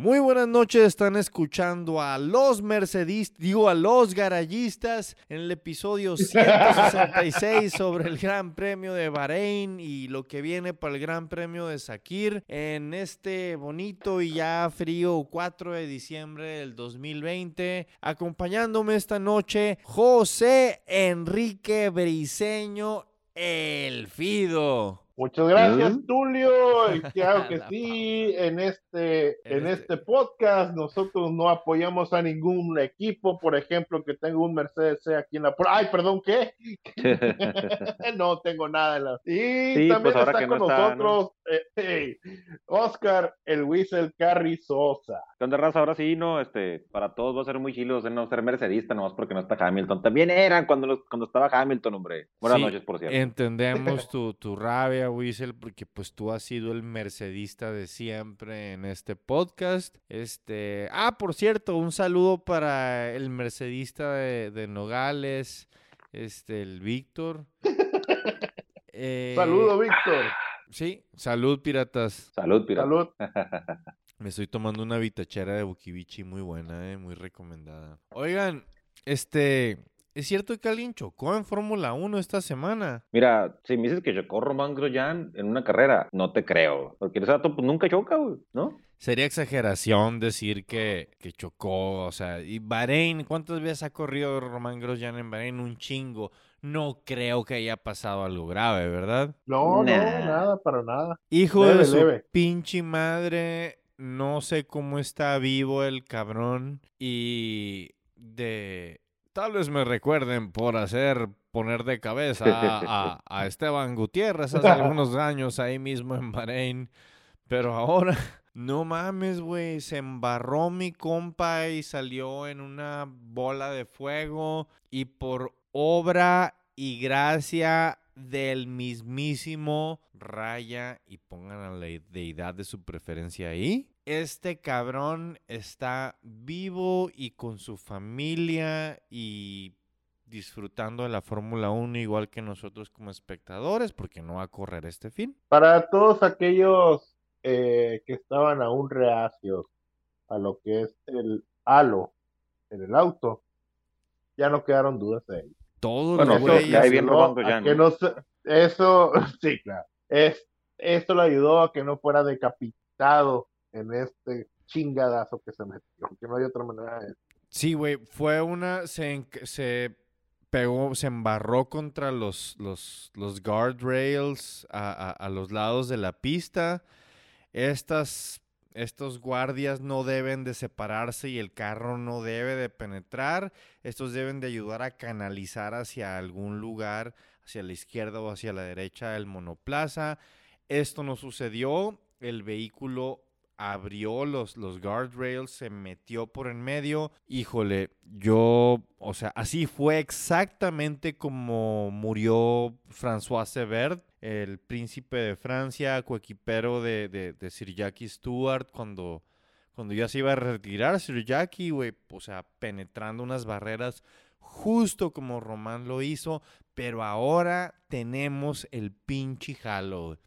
Muy buenas noches, están escuchando a los mercedistas, digo a los garayistas en el episodio 166 sobre el Gran Premio de Bahrein y lo que viene para el Gran Premio de Sakir en este bonito y ya frío 4 de diciembre del 2020. Acompañándome esta noche, José Enrique Briseño, el Fido. Muchas gracias, Tulio. Y claro que sí, en este, en este podcast nosotros no apoyamos a ningún equipo, por ejemplo, que tenga un Mercedes C aquí en la... Ay, perdón, ¿qué? no tengo nada. En la... Y Sí, también pues ahora está que con no está, nosotros eh, eh, Oscar, el Whistle Carrizosa. ¿Qué onda, raza? Ahora sí, no, este, para todos va a ser muy chilo no ser mercedista, nomás porque no está Hamilton. También eran cuando, los- cuando estaba Hamilton, hombre. Buenas Sí, noches, por cierto. Entendemos tu, tu rabia, Wiesel, porque pues tú has sido el mercedista de siempre en este podcast. Este, ah, por cierto, un saludo para el mercedista de, de Nogales, este, el Víctor. Eh, Saludo, Víctor. Sí, salud, piratas. Salud, pirata. Salud. Me estoy tomando una vitachera de Bukivichi muy buena, eh, muy recomendada. Oigan, este, ¿es cierto que alguien chocó en Fórmula 1 esta semana? Mira, si me dices que chocó Román Grosjean en una carrera, no te creo. Porque ese dato pues, nunca choca, güey, ¿no? Sería exageración decir que, que chocó, o sea, y Bahrein, ¿cuántas veces ha corrido Román Grosjean en Bahrein? Un chingo. No creo que haya pasado algo grave, ¿verdad? No, Nah. no, nada, para nada. Hijo Leve, de su leve. pinche madre, no sé cómo está vivo el cabrón y de... Tal vez me recuerden por hacer poner de cabeza a, a- a Esteban Gutiérrez hace algunos años ahí mismo en Bahrein, pero ahora... No mames, güey, se embarró mi compa y salió en una bola de fuego y por obra y gracia del mismísimo Raya y pongan a la deidad de su preferencia ahí. Este cabrón está vivo y con su familia y disfrutando de la Fórmula 1 igual que nosotros como espectadores porque no va a correr este fin. Para todos aquellos eh, que estaban aún reacios a lo que es el halo en el auto, ya no quedaron dudas de ello. Todos Bueno, los eso güeyes- cae bien ayudó Román a Grosjean, que ¿no? eso, sí, claro. Es, esto le ayudó a que no fuera decapitado en este chingadazo que se metió, que no hay otra manera de Sí, güey, fue una, se, se pegó, se embarró contra los, los, los guardrails a, a- a los lados de la pista. Estas, estos guardias no deben de separarse y el carro no debe de penetrar. Estos deben de ayudar a canalizar hacia algún lugar, hacia la izquierda o hacia la derecha del monoplaza. Esto no sucedió. El vehículo abrió los, los guardrails, se metió por en medio. Híjole, yo, o sea, así fue exactamente como murió François Severt, el príncipe de Francia, coequipero de, de, Sir Jackie Stewart, cuando, cuando ya se iba a retirar Sir Jackie, güey, o sea, penetrando unas barreras justo como Román lo hizo, pero ahora tenemos el pinche güey.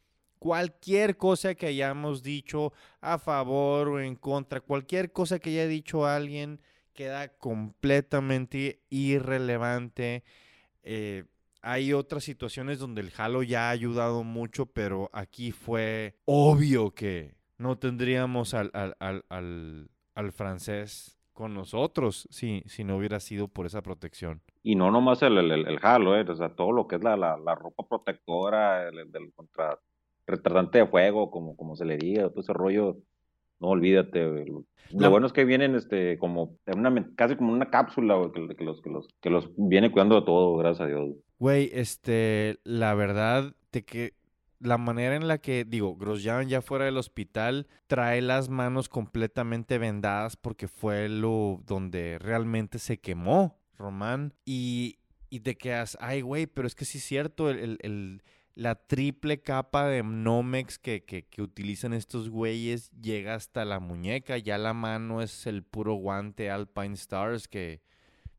Cualquier cosa que hayamos dicho a favor o en contra, cualquier cosa que haya dicho alguien queda completamente irrelevante. Eh, hay otras situaciones donde el Halo ya ha ayudado mucho, pero aquí fue obvio que no tendríamos al, al, al, al, francés con nosotros si, si no hubiera sido por esa protección. Y no nomás el, el, el, halo, ¿eh? O sea, todo lo que es la, la, la ropa protectora, el, el contra retardante de fuego, como, como se le diga, todo ese rollo, no olvídate. Lo bueno es que vienen este como una casi como una cápsula, güey, que, que los, que los, que los viene cuidando de todo, gracias a Dios. Güey, este, la verdad de que la manera en la que, digo, Grosjean ya fuera del hospital trae las manos completamente vendadas porque fue lo donde realmente se quemó Román y, y te quedas, ay, güey, pero es que sí es cierto, el, el- el- la triple capa de Nomex que, que, que utilizan estos güeyes llega hasta la muñeca, ya la mano es el puro guante Alpine Stars que,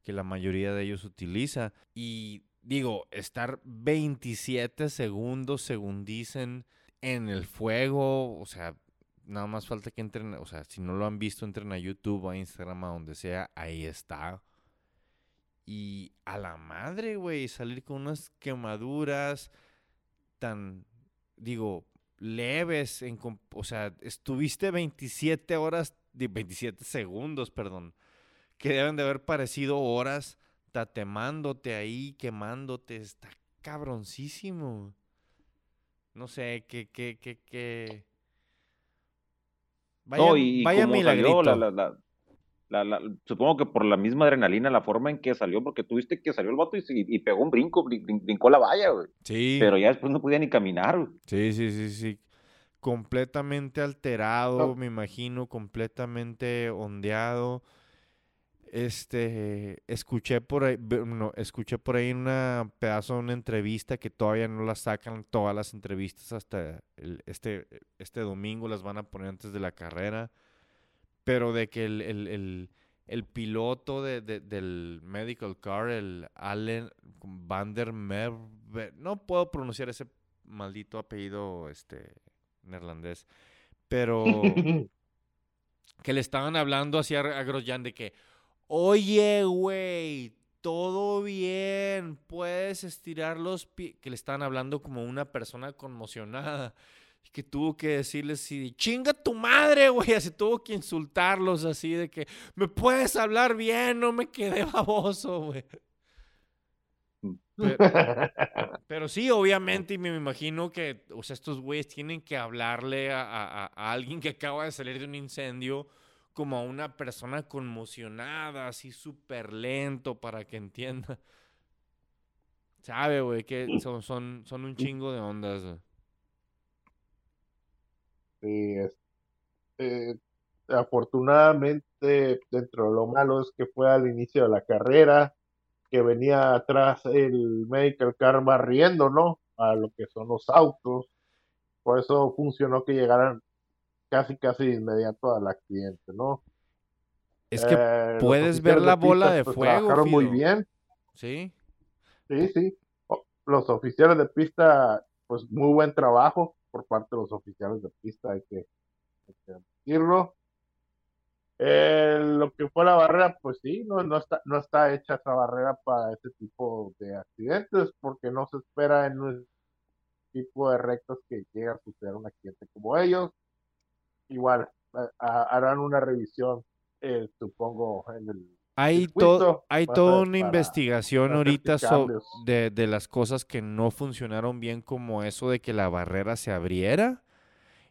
que la mayoría de ellos utiliza. Y digo, estar 27 segundos, según dicen, en el fuego, o sea, nada más falta que entren, o sea, si no lo han visto, entren a YouTube, a Instagram, a donde sea, ahí está. Y a la madre, güey, salir con unas quemaduras tan, digo, leves, en, o sea, estuviste 27 horas, 27 segundos, perdón, que deben de haber parecido horas tatemándote ahí, quemándote, está cabroncísimo. No sé, qué, qué, qué, qué. Vaya, no, y vaya milagrito. la, la, supongo que por la misma adrenalina, la forma en que salió, porque tuviste que salió el vato y, pegó un brinco, brincó la valla, güey. Sí. Pero ya después no podía ni caminar, güey. Sí, sí, sí, sí. Completamente alterado, me imagino, completamente ondeado. Este, escuché por ahí, no, escuché por ahí una pedazo de una entrevista que todavía no la sacan todas las entrevistas hasta este, este domingo, las van a poner antes de la carrera, pero de que el, el, el, piloto de, del medical car, el Allen Van der Merwe, no puedo pronunciar ese maldito apellido este, neerlandés, pero que le estaban hablando así a, a Grosjean de que Oye, güey, todo bien, puedes estirar los pies. Que le estaban hablando como una persona conmocionada. Y que tuvo que decirles así, chinga tu madre, güey. Así tuvo que insultarlos así de que, me puedes hablar bien, no me quedé baboso, güey. Pero, sí, obviamente, y me imagino que, o sea, estos güeyes tienen que hablarle a alguien que acaba de salir de un incendio como a una persona conmocionada, así súper lento para que entienda. Sabe, güey, que son, son, son un chingo de ondas. Sí, es, eh, afortunadamente, dentro de lo malo es que fue al inicio de la carrera, que venía atrás el medical car barriendo, ¿no? A lo que son los autos. Por eso funcionó que llegaran casi, casi inmediato al accidente, ¿no? Es que eh, puedes ver la bola de pues, fuego. Trabajaron muy bien. Sí. Sí, sí. Los oficiales de pista, pues muy buen trabajo por parte de los oficiales de pista, hay que, decirlo. Eh, lo que fue la barrera, pues sí, no, no, está, no está hecha esa barrera para este tipo de accidentes, porque no se espera en un tipo de rectos que llegue a suceder un accidente como ellos igual harán una revisión, eh, supongo, en el hay, todo hay toda una investigación ahorita de, de, las cosas que no funcionaron bien, como eso de que la barrera se abriera,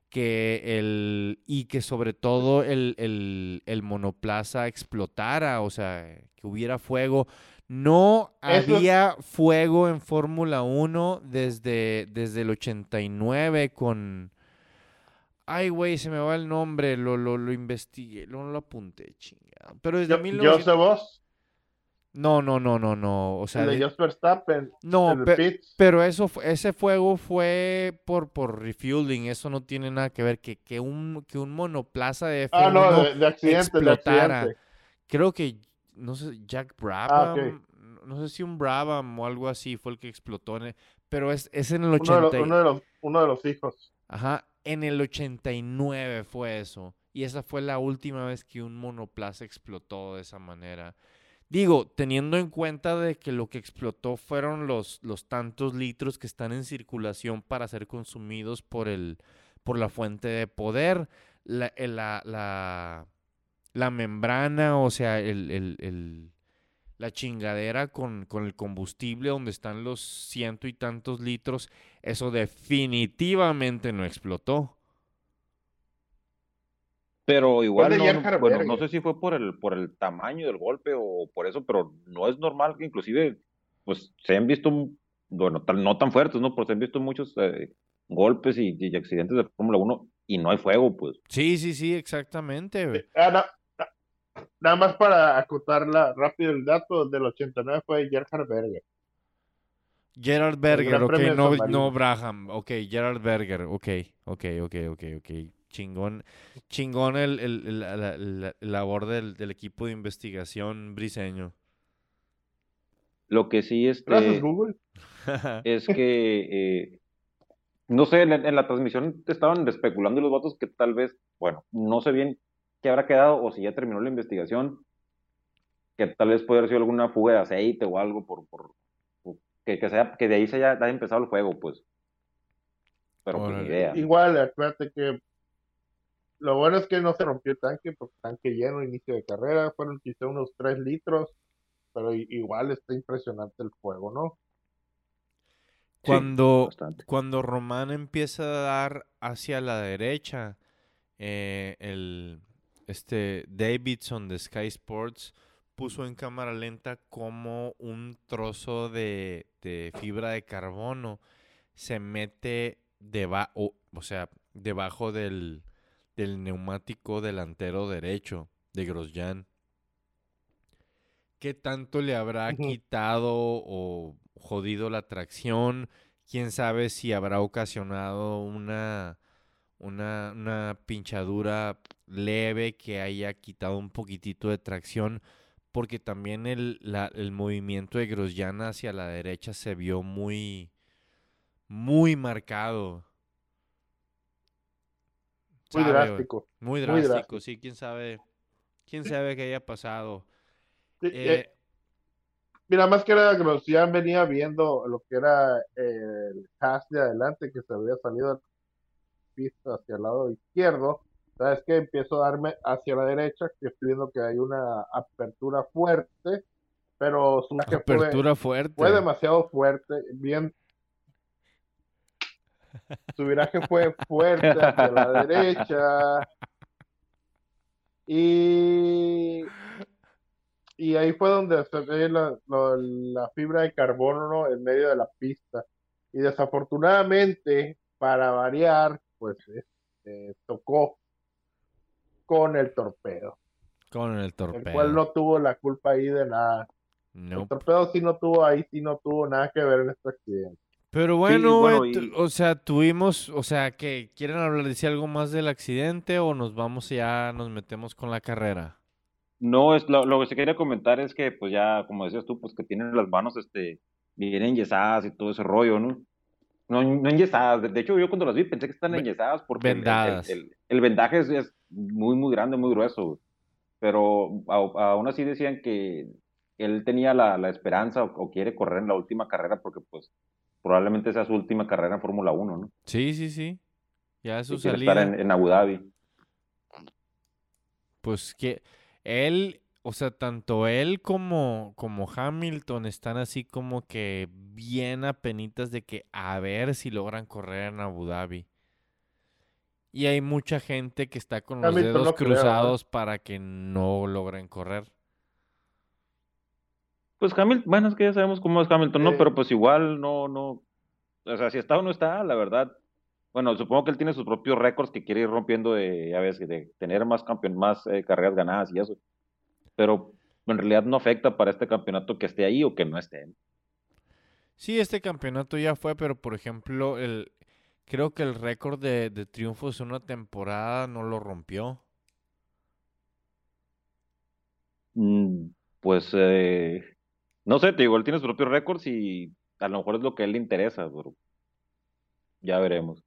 que el, y que sobre todo el, el, el monoplaza explotara, o sea, que hubiera fuego. No había fuego en Fórmula 1 desde, desde el 89 con, Ay, güey, se me va el nombre, lo, lo, lo investigué, no lo apunté, chingado. Pero desde ¿Yo, 1900... vos? No, no, no, no, no. O sea, el de Verstappen. No, pero eso, ese fuego fue por, por refueling. Eso no tiene nada que ver que, que, un, que un monoplaza de F1 ah, no, de, accidente, explotara. Creo que, no sé, Jack ah, Brabham. No sé si un Brabham o algo así fue el que explotó. pero es, es en el 80. Uno de, uno, de los, uno de los hijos. Ajá. En el 89 fue eso. Y esa fue la última vez que un monoplaza explotó de esa manera. Digo, teniendo en cuenta de que lo que explotó fueron los, tantos litros que están en circulación para ser consumidos por, el, por la fuente de poder, la, eh, la, la, membrana, o sea, el, el, la chingadera con, con, el combustible donde están los ciento y tantos litros, eso definitivamente no explotó. Pero igual no, bueno, no sé si fue por el, por el tamaño del golpe o por eso, pero no es normal que inclusive pues se han visto, bueno, no tan fuertes, ¿no? Porque se han visto muchos eh, golpes y, accidentes de Fórmula 1 y no hay fuego, pues. Sí, sí, sí, exactamente. Ah, nada más para acotarla rápido el dato del 89 fue Gerhard Berger. Gerard Berger, ok, no, no Braham, ok, Gerard Berger, ok, ok, ok, ok, ok. Chingón, chingón el, el, la, labor del, del, equipo de investigación briseño. Lo que sí este, Google. es que eh, no sé, en, la transmisión estaban especulando los votos que tal vez, bueno, no sé bien qué habrá quedado o si ya terminó la investigación, que tal vez puede haber sido alguna fuga de aceite o algo por, por, que, que, sea, que de ahí se haya, haya empezado el juego, pues. Pero pues ni idea. Igual, acuérdate que lo bueno es que no se rompió el tanque, porque tanque lleno, inicio de carrera, fueron quizá unos 3 litros, pero igual está impresionante el fuego, ¿no? Cuando, cuando Román empieza a dar hacia la derecha, eh, el este Davidson de Sky Sports puso en cámara lenta como un trozo de, fibra de carbono se mete debajo, o sea, debajo del, del neumático delantero derecho de Grosjean. ¿Qué tanto le habrá quitado o jodido la tracción? ¿Quién sabe si habrá ocasionado una, una, una pinchadura leve que haya quitado un poquitito de tracción? Porque también el, el movimiento de Grosjean hacia la derecha se vio muy, muy marcado. Muy drástico. Muy drástico, sí, quién sabe. Quién sabe qué haya pasado. Eh, eh, mira, más que nada, Grosjean venía viendo lo que era el hash de adelante que se había salido pista hacia el lado izquierdo. Sabes que empiezo a darme hacia la derecha, que estoy viendo que hay una apertura fuerte, pero su apertura fuerte. fue demasiado fuerte, bien su viraje fue fuerte hacia la derecha. Y, y ahí fue donde se ve la, fibra de carbono en medio de la pista. Y desafortunadamente, para variar, pues este, tocó con el torpedo. Con el torpedo. El cual no tuvo la culpa ahí de nada. El torpedo sí no tuvo ahí, sí no tuvo nada que ver en este accidente. Pero bueno, o sea, tuvimos, o sea, que quieren hablar de algo más del accidente o nos vamos ya, nos metemos con la carrera. No, es lo, que se quería comentar es que, pues ya, como decías tú, pues que tienen las manos, este, bien enyesadas y todo ese rollo, ¿no? No, no enyesadas, de hecho yo cuando las vi pensé que están enyesadas porque El, vendaje es, muy, muy grande, muy grueso, pero aún así decían que él tenía la, la esperanza o, quiere correr en la última carrera porque pues probablemente sea su última carrera en Fórmula 1, ¿no? Sí, sí, sí. Ya es su salida. estar en, Abu Dhabi. Pues que él, o sea, tanto él como, como Hamilton están así como que bien apenitas de que a ver si logran correr en Abu Dhabi. Y hay mucha gente que está con los dedos cruzados para que no logren correr. Pues Hamilton, bueno, es que ya sabemos cómo es Hamilton, ¿no? Pero pues igual no, no, o sea, si está o no está, la verdad. Bueno, supongo que él tiene sus propios récords que quiere ir rompiendo de, ya ves, de tener más campeón, más eh, carreras ganadas y eso. Pero en realidad no afecta para este campeonato que esté ahí o que no esté. Sí, este campeonato ya fue, pero por ejemplo, el, creo que el récord de, de triunfos en una temporada no lo rompió. Mm, pues eh, no sé, te digo, tiene sus propios récords y a lo mejor es lo que a él le interesa, pero ya veremos.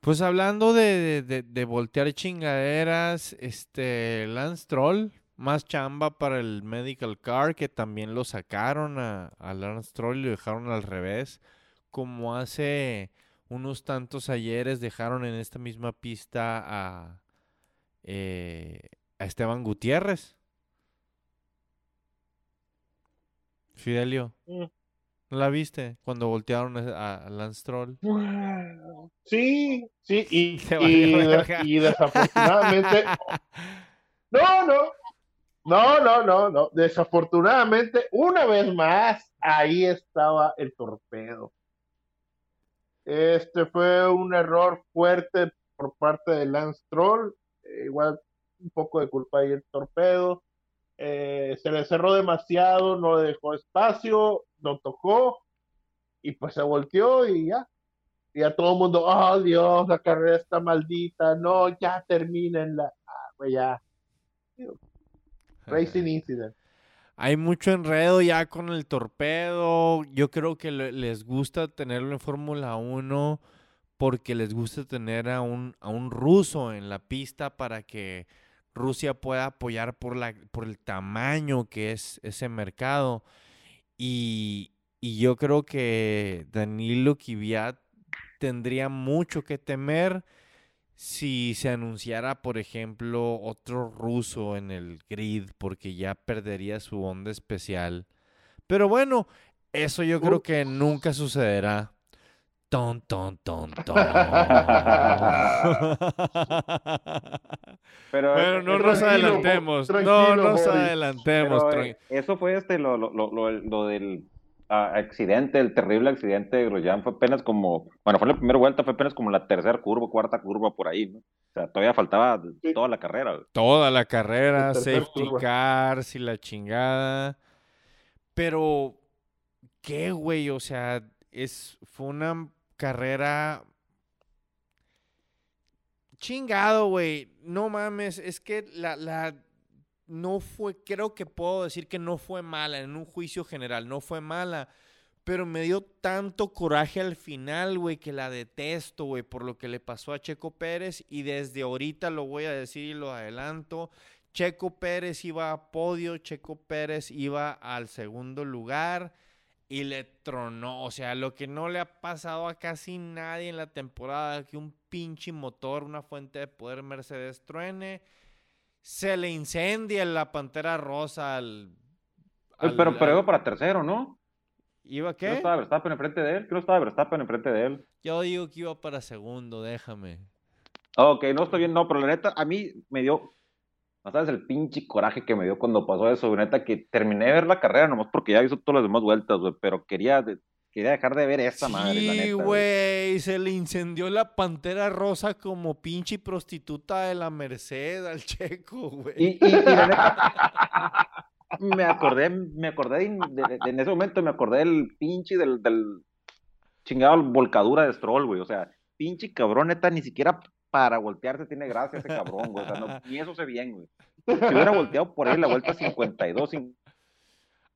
Pues hablando de, de, voltear chingaderas, este Lance Troll, más chamba para el Medical Car, que también lo sacaron a, Lance Troll y lo dejaron al revés, como hace unos tantos ayeres dejaron en esta misma pista a, eh, a Esteban Gutiérrez. Fidelio. Mm. ¿No la viste cuando voltearon a, Lance Troll? Sí, sí, y, y, desafortunadamente. No, no. No, no, no, no. Desafortunadamente, una vez más, ahí estaba el torpedo. Este fue un error fuerte por parte de Lance Troll. Eh, igual un poco de culpa ahí el torpedo. Eh, se le cerró demasiado, no le dejó espacio, no tocó y pues se volteó y ya. Y a todo el mundo, oh Dios, la carrera está maldita, no, ya terminen la. Ah, pues ya. Racing Incident. hay mucho enredo ya con el torpedo. Yo creo que les gusta tenerlo en Fórmula 1 porque les gusta tener a un, a un ruso en la pista para que Rusia pueda apoyar por, la, por el tamaño que es ese mercado. Y, y yo creo que Danilo Kvyat tendría mucho que temer si se anunciara, por ejemplo, otro ruso en el grid, porque ya perdería su onda especial. Pero bueno, eso yo creo que nunca sucederá. Ton, ton, ton, ton. Pero, bueno, no nos adelantemos. No nos adelantemos. Eh, eso fue este lo, lo, lo, lo del accidente, el terrible accidente de Grosjean fue apenas como, bueno, fue la primera vuelta, fue apenas como la tercera curva, cuarta curva por ahí, ¿no? O sea, todavía faltaba toda la carrera. Toda la carrera, safety cars y la chingada. Pero, ¿qué, güey? O sea, es, fue una carrera chingado, güey. No mames, es que la, la no fue, creo que puedo decir que no fue mala en un juicio general, no fue mala. Pero me dio tanto coraje al final, güey, que la detesto, güey, por lo que le pasó a Checo Pérez. Y desde ahorita lo voy a decir y lo adelanto. Checo Pérez iba a podio, Checo Pérez iba al segundo lugar y le tronó. O sea, lo que no le ha pasado a casi nadie en la temporada, que un pinche motor, una fuente de poder Mercedes truene se le incendia la pantera rosa al. pero, pero iba para tercero, ¿no? ¿Iba qué? ¿No estaba Verstappen enfrente de él? Creo que estaba Verstappen enfrente de él. Yo digo que iba para segundo, déjame. Ok, no estoy bien, no, pero la neta, a mí me dio. ¿No sabes el pinche coraje que me dio cuando pasó eso? La neta, que terminé de ver la carrera nomás porque ya hizo todas las demás vueltas, güey, pero quería Quería dejar de ver esa madre, la neta. Güey, se le incendió la pantera rosa como pinche prostituta de la Merced al checo, güey. Y, me acordé, me acordé en ese momento me acordé del pinche del, del chingado volcadura de Stroll, güey. O sea, pinche cabrón, neta, ni siquiera para voltearse tiene gracia ese cabrón, güey. O sea, no, ni eso se bien, güey. Si hubiera volteado por ahí la vuelta 52,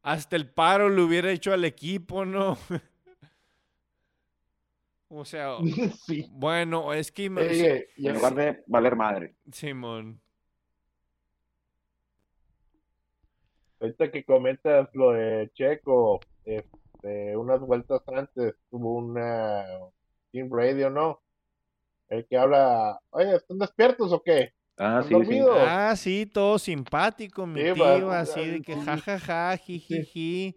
hasta el paro le hubiera hecho al equipo, ¿no? o sea, bueno, es que... en lugar de valer madre. Simón. Ahorita que comentas lo de Checo, este, unas vueltas antes tuvo una Team Radio, ¿no? El que habla, oye, ¿están despiertos o qué? Ah, sí, sí. Ah, sí, todo simpático, mi tío, así de que jajaja, jijiji.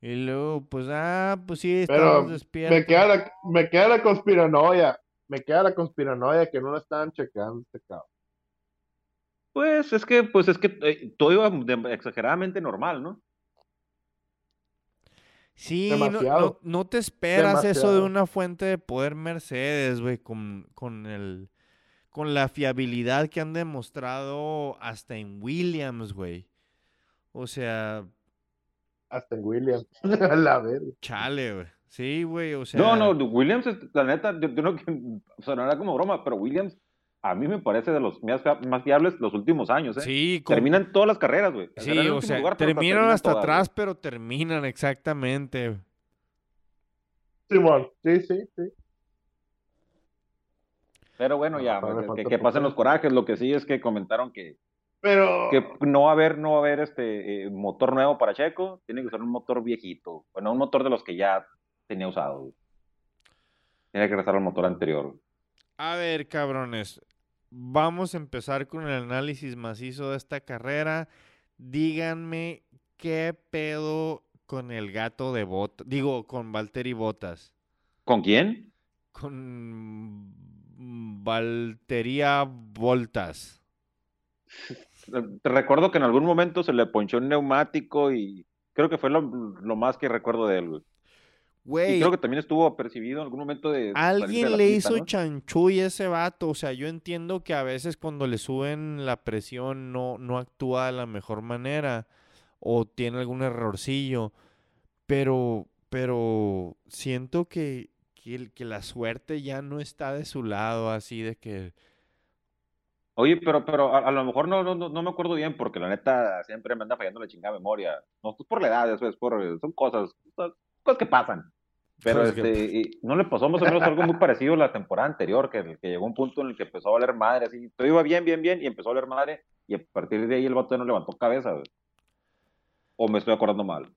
Y luego, pues, ah, pues sí, estamos despiertos. Me queda, la, me queda la conspiranoia, me queda la conspiranoia que no lo estaban checando este cabrón. Pues es que, pues es que eh, todo iba exageradamente normal, ¿no? Sí, no, no, te esperas eso de una fuente de poder Mercedes, güey, con, con el con la fiabilidad que han demostrado hasta en Williams, güey. O sea. Hasta en Williams. la verga. Chale, güey. Sí, güey, o sea. No, no, Williams, la neta, yo, no sonará como broma, pero Williams a mí me parece de los más, más fiables los últimos años, ¿eh? Sí, terminan todas las carreras, güey. Sí, o sea, terminan hasta, atrás, pero terminan exactamente. Simón, sí, sí, sí. Pero bueno, ya, pues, que, pasen los corajes. Lo que sí es que comentaron que, pero... que no va a haber, no va a haber este eh, motor nuevo para Checo, tiene que ser un motor viejito. Bueno, un motor de los que ya tenía usado. Tiene que regresar al motor anterior. A ver, cabrones. Vamos a empezar con el análisis macizo de esta carrera. Díganme qué pedo con el gato de Botas. Digo, con Valtteri Botas. ¿Con quién? Con Valtería Voltas. Te recuerdo que en algún momento se le ponchó un neumático y creo que fue lo, más que recuerdo de él, güey. Y creo que también estuvo percibido en algún momento de. Alguien le hizo chanchuy a ese vato. O sea, yo entiendo que a veces cuando le suben la presión no, no actúa de la mejor manera. O tiene algún errorcillo. Pero, pero siento que que, que la suerte ya no está de su lado, así de que Oye, pero, pero a, lo mejor no, no, no, me acuerdo bien, porque la neta siempre me anda fallando la chingada memoria. No es por la edad, eso es por, son cosas, cosas que pasan. Pero este, no le pasó más o menos algo muy parecido la temporada anterior, que, que llegó un punto en el que empezó a valer madre, así, todo iba bien, bien, bien, y empezó a valer madre, y a partir de ahí el vato ya no levantó cabeza, O me estoy acordando mal.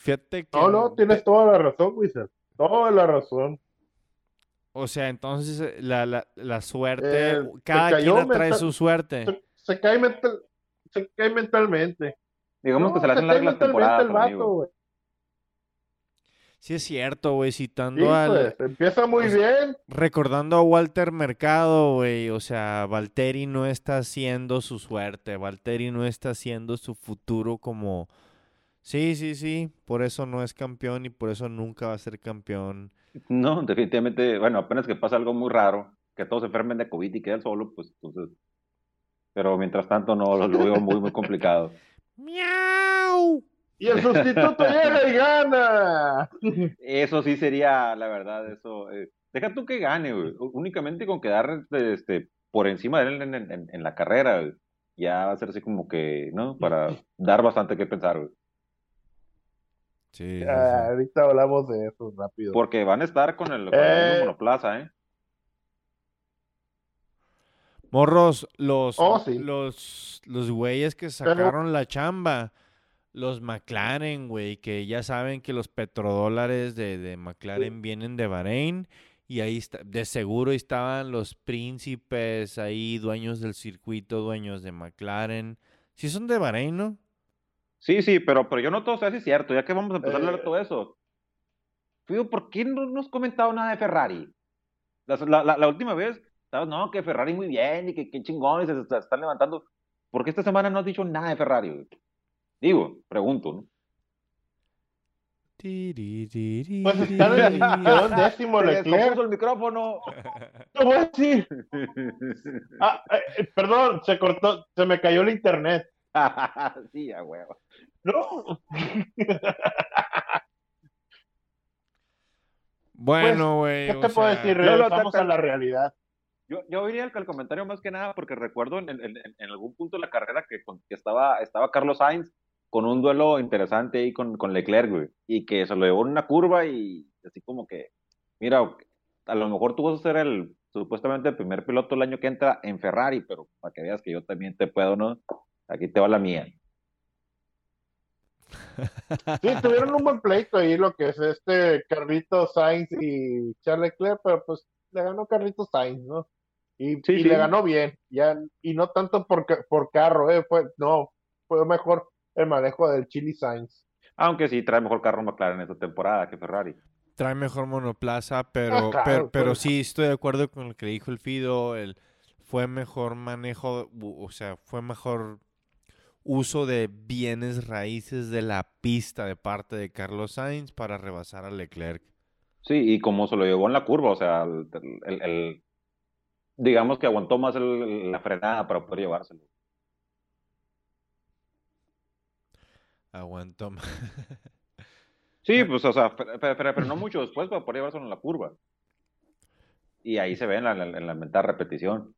Fíjate que... No, no, tienes toda la razón, Wizard. Toda la razón. O sea, entonces eh, la, la, la suerte, eh, cada quien trae su suerte. Se, cae mental, se cae mentalmente. Digamos que se le hacen largas las temporadas. Sí es cierto, güey, citando al... Pues, empieza muy bien. Recordando a Walter Mercado, güey, o sea, Valtteri no está haciendo su suerte, Valtteri no está haciendo su futuro como... Sí, sí, sí, por eso no es campeón y por eso nunca va a ser campeón. No, definitivamente, bueno, apenas que pasa algo muy raro, que todos se enfermen de COVID y queden solo, pues entonces. Pero mientras tanto no lo, veo muy, muy complicado. Y el sustituto llega y gana. Eso sí sería, la verdad, eso. Eh, deja tú que gane, güey. Únicamente con quedar este, por encima de él en, en la carrera, ya va a ser así como que, ¿no? Para dar bastante que pensar, güey. Sí, ahorita hablamos de eso rápido. Porque van a estar con el, eh. monoplaza, ¿eh? Morros, los, oh, los, los güeyes que sacaron la chamba, los McLaren, güey, que ya saben que los petrodólares de, de McLaren vienen de Bahrein y ahí está, de seguro estaban los príncipes ahí, dueños del circuito, dueños de McLaren. Si son de Bahrein, ¿no? Sí, sí, pero, pero yo no todo sé si es cierto, ya que vamos a empezar a hablar de todo eso. Fido, ¿por qué no nos has comentado nada de Ferrari? La, la, última vez, ¿sabes? No, que Ferrari muy bien y que qué chingón se, están levantando. ¿Por qué esta semana no has dicho nada de Ferrari? Digo, pregunto, ¿no? Pues está en el décimo Leclerc. el micrófono. ¿Cómo así? Ah, eh, perdón, se cortó, se me cayó el internet. sí, a huevo. No. bueno, pues, güey. ¿Qué te puedo decir? Regresamos a la realidad. Yo, yo diría el, comentario más que nada porque recuerdo en, en, en algún punto de la carrera que, que, estaba, estaba Carlos Sainz con un duelo interesante ahí con, con Leclerc, güey, y que se lo llevó en una curva y así como que, mira, a lo mejor tú vas a ser el supuestamente el primer piloto el año que entra en Ferrari, pero para que veas que yo también te puedo, ¿no? Aquí te va la mía. Sí, tuvieron un buen pleito ahí, lo que es este Carlito Sainz y Charles Leclerc, pero pues le ganó Carlito Sainz, ¿no? Y, le ganó bien, ya, y no tanto por, por carro, eh, fue, no, fue mejor el manejo del Chili Sainz. Aunque sí trae mejor carro McLaren esta temporada que Ferrari. Trae mejor monoplaza, pero, ah, pero, pero, pues. sí estoy de acuerdo con lo que dijo el Fido, el, fue mejor manejo, o sea, fue mejor uso de bienes raíces de la pista de parte de Carlos Sainz para rebasar a Leclerc. Sí, y como se lo llevó en la curva, o sea, el, digamos que aguantó más la frenada para poder llevárselo. Aguantó más. sí, pues, o sea, pero, no mucho después para poder llevárselo en la curva. Y ahí se ve en la, en la repetición.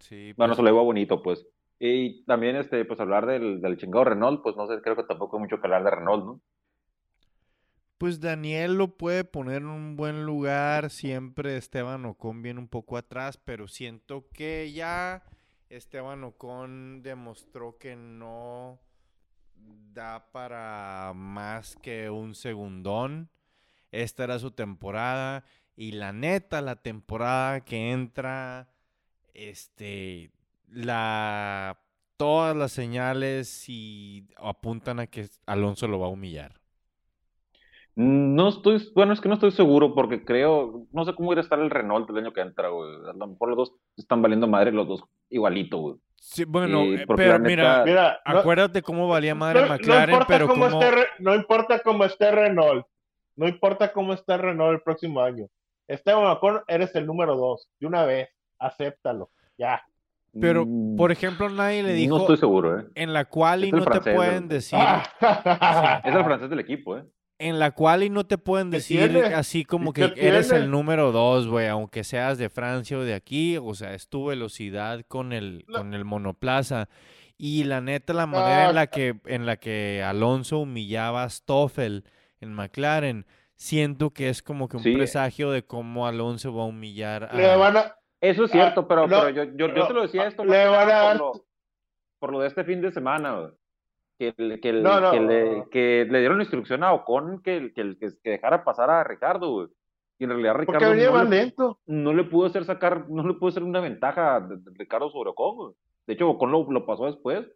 Sí, bueno, pues se lo iba bonito, pues. Y también, este, pues hablar del, del chingado Renault, pues no sé, creo que tampoco hay mucho que hablar de Renault, ¿no? Pues Daniel lo puede poner en un buen lugar, siempre Esteban Ocon viene un poco atrás, pero siento que ya Esteban Ocon demostró que no da para más que un segundón. Esta era su temporada y la neta, la temporada que entra este, la, todas las señales y apuntan a que Alonso lo va a humillar. No estoy, bueno, es que no estoy seguro porque creo, no sé cómo irá a estar el Renault el año que entra, güey. A lo mejor los dos están valiendo madre, los dos igualito, güey. Sí, bueno, eh, pero mira, mira, acuérdate cómo valía madre McLaren, no pero cómo... no importa cómo esté Renault, no importa cómo esté Renault el próximo año. Esteban Ocon, eres el número dos, de una vez acéptalo, ya. Pero, mm, por ejemplo, nadie le dijo. No estoy seguro, ¿eh? En la cual y no te pueden decir. Es el francés del equipo, ¿eh? En la cual y no te pueden decir así como que eres el número dos, güey, aunque seas de Francia o de aquí, o sea, es tu velocidad con el, con el monoplaza. Y la neta, la manera en la que, en la que Alonso humillaba a Stoffel en McLaren, siento que es como que un presagio de cómo Alonso va a humillar a... Eso es cierto, ah, pero, pero yo, yo, te lo decía esto le van a por, lo, por lo de este fin de semana, que, que, que, le, que, le, dieron la instrucción a Ocon que, que, que, dejara pasar a Ricardo, güey. Y en realidad Ricardo no, le, no le pudo hacer sacar, no le pudo hacer una ventaja de, Ricardo sobre Ocon, güey. De hecho, Ocon lo, lo pasó después.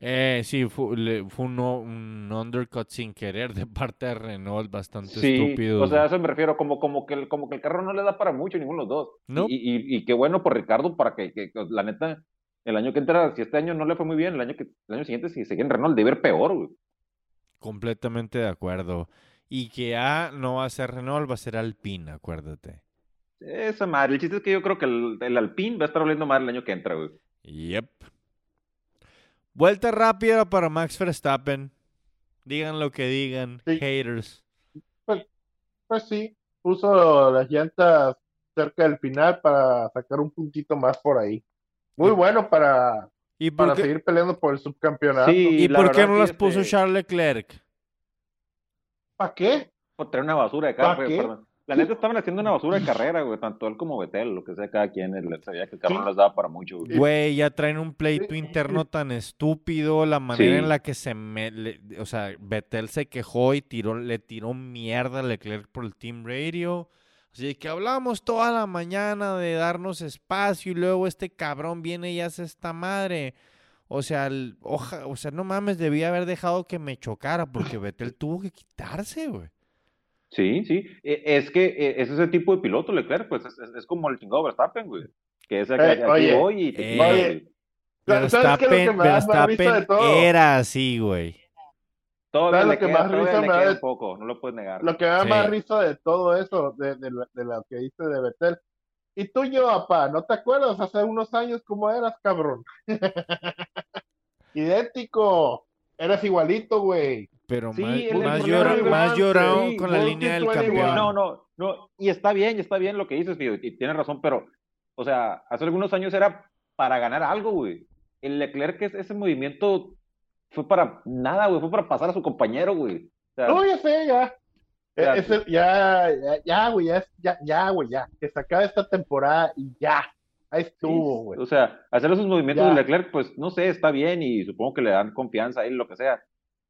Eh, sí, fue, fue un, un, undercut sin querer de parte de Renault, bastante sí, estúpido. O sea, a eso me refiero, como, como, que, como que el carro no le da para mucho, ninguno de los dos. No. Y, y, y, qué bueno por Ricardo para que, que, la neta, el año que entra, si este año no le fue muy bien, el año, que, el año siguiente, si seguía en Renault, debe ir peor, güey. Completamente de acuerdo. Y que A no va a ser Renault, va a ser Alpine, acuérdate. Esa madre, el chiste es que yo creo que el, el Alpine va a estar hablando mal el año que entra, güey. Yep. Vuelta rápida para Max Verstappen. Digan lo que digan, haters. Pues, pues, sí, puso las llantas cerca del final para sacar un puntito más por ahí. Muy bueno para, para seguir peleando por el subcampeonato. ¿Y por qué no las puso Charles Leclerc? ¿Para qué? Por traer una basura de carro, perdón. La neta estaban haciendo una basura de carrera, güey, tanto él como Betel, lo que sea cada quien, él sabía que el carro no les daba para mucho, güey. Güey, ya traen un pleito interno tan estúpido, la manera en la que se me, o sea, Betel se quejó y tiró, le tiró mierda a Leclerc por el Team Radio. Así que hablamos toda la mañana de darnos espacio y luego este cabrón viene y hace esta madre. O sea, o sea, no mames, debía haber dejado que me chocara porque Betel tuvo que quitarse, güey. Sí, sí. E, es que e, es ese tipo de piloto, Leclerc, pues es, es como el chingado Verstappen, güey. Que es el que eh, aquí voy y te eh, Verstappen, Verstappen era así, güey. Todo lo que más risa me da de, poco, no lo puedes negar. Lo que me da más risa de todo eso, de, de, de, lo que dice de Betel. Y tú yo, papá, ¿no te acuerdas hace unos años cómo eras, cabrón? Idéntico. Eras igualito, güey. Pero más, más, llorado con la línea del campeón. No, no, no. Y está bien, está bien lo que dices, tío, y tienes razón, pero, o sea, hace algunos años era para ganar algo, güey. El Leclerc, ese movimiento fue para nada, güey, fue para pasar a su compañero, güey. no, ya sé, ya. E, ya, ya, ya, güey, ya, ya, ya, güey, ya. Que se acabe esta temporada y ya. Ahí estuvo, güey. o sea, hacer esos movimientos de Leclerc, pues no sé, está bien y supongo que le dan confianza a él, lo que sea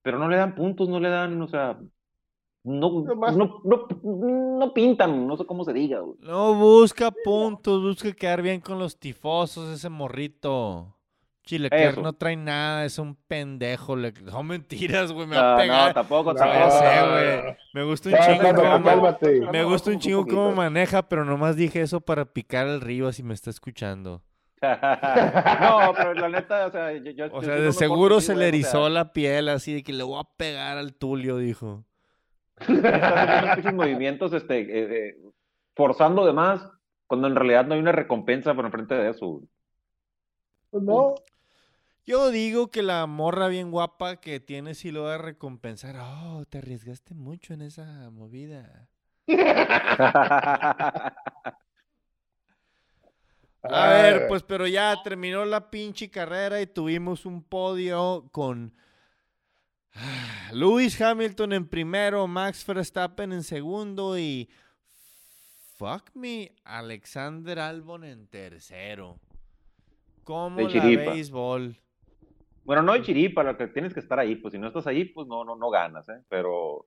pero no le dan puntos, no le dan, o sea, no, no, no, pintan, no sé cómo se diga. No busca puntos, busca quedar bien con los tifosos, ese morrito. Chile no trae nada, es un pendejo. Le... No mentiras, güey, me va a pegar. No, tampoco, güey. Me gusta un chingo cómo, me gusta un chingo cómo maneja, pero nomás dije eso para picar el río si me está escuchando. no, pero la neta, o sea, yo, O sea, de seguro se le erizó la piel así de que le voy a pegar al Tulio, dijo. Esos movimientos, este, eh, eh, forzando de más, cuando en realidad no hay una recompensa por enfrente de eso. Pues no. Yo digo que la morra bien guapa que tiene sí lo va a recompensar. Oh, te arriesgaste mucho en esa movida. A ver, pues pero ya terminó la pinche carrera y tuvimos un podio con Lewis Hamilton en primero, Max Verstappen en segundo y fuck me, Alexander Albon en tercero. ¿Cómo la béisbol? Bueno, no hay chiripa, lo que tienes que estar ahí, pues si no estás ahí, pues no, no, no ganas, ¿eh? Pero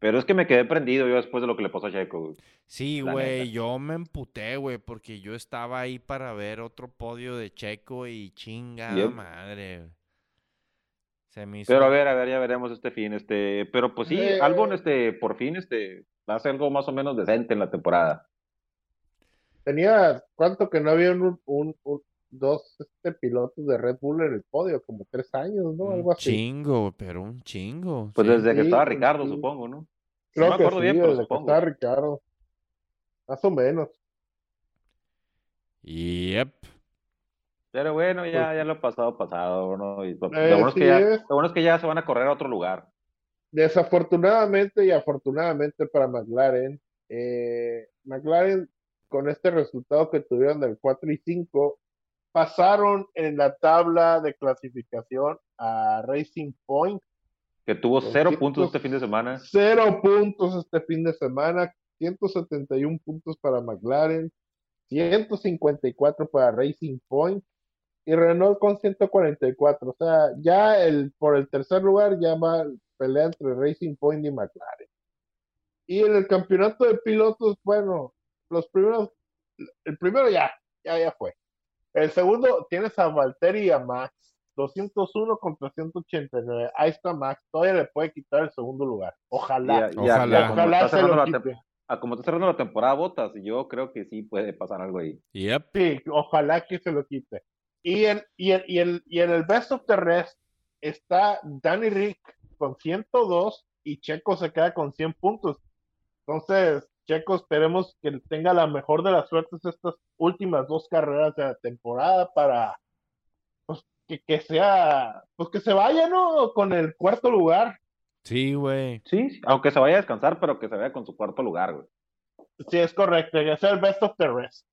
pero es que me quedé prendido yo después de lo que le pasó a Checo. Sí, güey, yo me emputé, güey, porque yo estaba ahí para ver otro podio de Checo y chinga madre. Se me hizo... Pero a ver, a ver, ya veremos este fin, este, pero pues sí, eh... Albon, este, por fin, este, hace algo más o menos decente en la temporada. Tenía, ¿cuánto que no había un, un, dos este, pilotos de Red Bull en el podio, como tres años, ¿no? Algo así. Chingo, pero un chingo. Pues desde que estaba Ricardo, supongo, ¿no? Creo no me acuerdo bien, pero desde que estaba Ricardo. Más o menos. Yep. Pero bueno, ya, pues ya lo pasado, pasado, ¿no? Y lo, eh, bueno es que ya, lo bueno es que ya se van a correr a otro lugar. desafortunadamente y afortunadamente para McLaren, eh, McLaren con este resultado que tuvieron del 4 y 5, pasaron en la tabla de clasificación a Racing Point. Que tuvo cero puntos este fin de semana. Cero puntos este fin de semana, 171 puntos para McLaren, 154 para Racing Point y Renault con 144. O sea, ya el, por el tercer lugar ya va pelea entre Racing Point y McLaren. Y en el campeonato de pilotos, bueno, los primeros, el primero ya, ya, ya fue. El segundo tienes a Valtteri y a Max, 201 contra 189. Ahí está Max, todavía le puede quitar el segundo lugar. Ojalá, ojalá, ojalá se lo quite. A como está cerrando la temporada Botas, yo creo que sí puede pasar algo ahí. Yep. Sí, ojalá que se lo quite. Y en, y y el, y en el Best of the Rest está Danny Rick con 102 y Checo se queda con 100 puntos. Entonces, Checo, esperemos que tenga la mejor de las suertes estas últimas dos carreras de la temporada para pues, que, sea, pues que se vaya, ¿no? Con el cuarto lugar. Sí, güey. Sí, aunque se vaya a descansar, pero que se vaya con su cuarto lugar, güey. Sí, es correcto, que sea el best of the rest.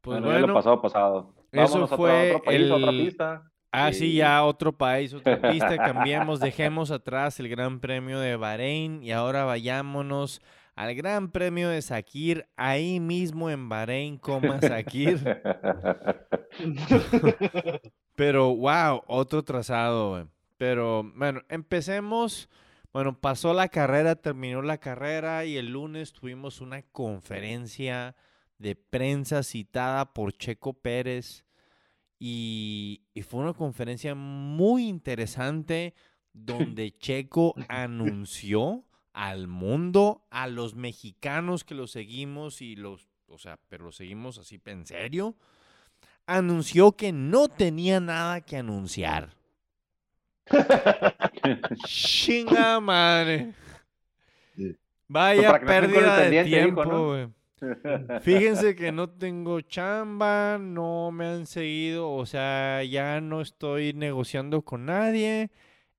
Pues bueno, lo pasado pasado. Eso fue otro país, otra pista. Ah, sí, ya otro país, otra pista, cambiamos, dejemos atrás el Gran Premio de Bahrein y ahora vayámonos al Gran Premio de Sakir, ahí mismo en Bahrein, coma Sakir. Pero, wow, otro trazado, Pero, bueno, empecemos. Bueno, pasó la carrera, terminó la carrera y el lunes tuvimos una conferencia de prensa citada por Checo Pérez y, fue una conferencia muy interesante donde Checo anunció al mundo, a los mexicanos que lo seguimos y los, o sea, pero lo seguimos así en serio, anunció que no tenía nada que anunciar. Chinga madre. Vaya pérdida de tiempo, Fíjense que no tengo chamba, no me han seguido, o sea, ya no estoy negociando con nadie.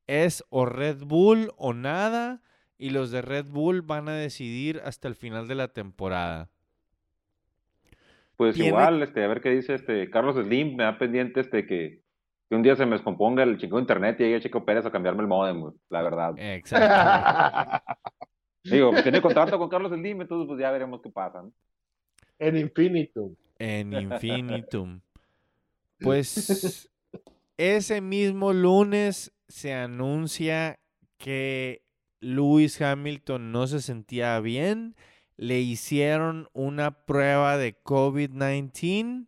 Es o Red Bull o nada. Y los de Red Bull van a decidir hasta el final de la temporada. Pues igual, este, a ver qué dice este Carlos Slim, me da pendiente este que, que un día se me descomponga el chico de internet y llegue Chico Pérez a cambiarme el modem, la verdad. Exacto. Digo, tiene contrato con Carlos Slim, entonces pues ya veremos qué pasa. En infinitum. En infinitum. Pues ese mismo lunes se anuncia que Lewis Hamilton no se sentía bien. Le hicieron una prueba de COVID-19,